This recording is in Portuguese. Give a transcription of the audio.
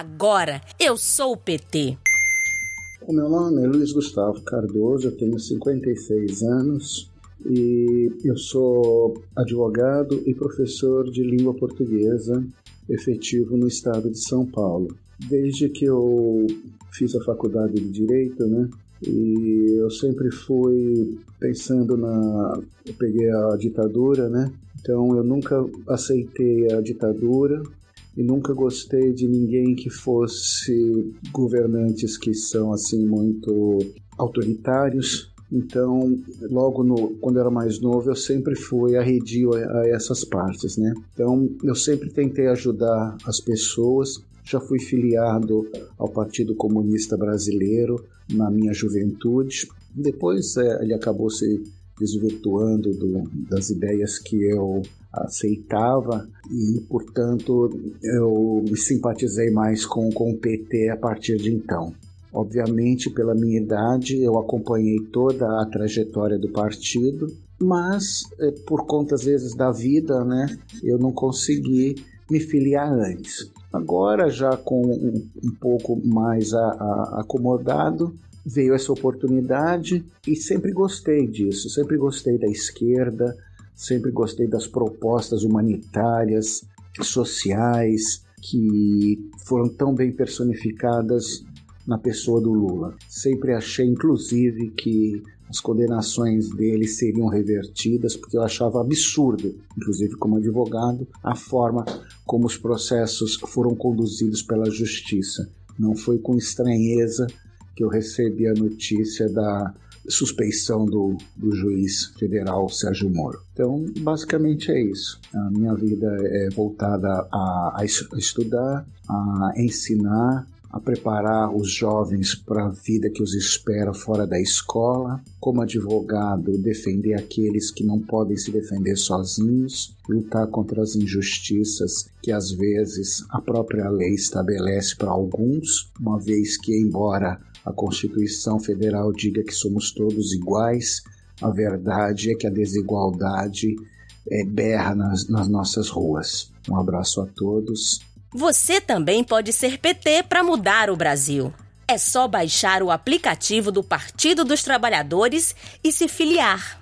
Agora eu sou o PT. O meu nome é Luiz Gustavo Cardoso, eu tenho 56 anos e eu sou advogado e professor de língua portuguesa efetivo no estado de São Paulo. Desde que eu fiz a faculdade de Direito, né, e eu sempre fui pensando na. Eu peguei a ditadura, né? Então eu nunca aceitei a ditadura e nunca gostei de ninguém que fosse governantes que são assim muito autoritários. Então, logo no, quando eu era mais novo, eu sempre fui arredio a, a essas partes, né? Então, eu sempre tentei ajudar as pessoas. Já fui filiado ao Partido Comunista Brasileiro, na minha juventude. Depois é, ele acabou se desvirtuando do, das ideias que eu aceitava e, portanto, eu me simpatizei mais com, com o PT a partir de então. Obviamente, pela minha idade, eu acompanhei toda a trajetória do partido, mas é, por conta, às vezes, da vida, né, eu não consegui me filiar antes. Agora, já com um, um pouco mais a, a, acomodado, veio essa oportunidade e sempre gostei disso, sempre gostei da esquerda, sempre gostei das propostas humanitárias, sociais, que foram tão bem personificadas na pessoa do Lula. Sempre achei, inclusive, que as condenações dele seriam revertidas, porque eu achava absurdo, inclusive como advogado, a forma como os processos foram conduzidos pela justiça. Não foi com estranheza que eu recebi a notícia da suspeição do, do juiz federal Sérgio Moro. Então, basicamente é isso. A minha vida é voltada a, a estudar, a ensinar, a preparar os jovens para a vida que os espera fora da escola, como advogado, defender aqueles que não podem se defender sozinhos, lutar contra as injustiças que às vezes a própria lei estabelece para alguns, uma vez que, embora a Constituição Federal diga que somos todos iguais, a verdade é que a desigualdade é, berra nas, nas nossas ruas. Um abraço a todos você também pode ser PT para mudar o Brasil. É só baixar o aplicativo do Partido dos Trabalhadores e se filiar.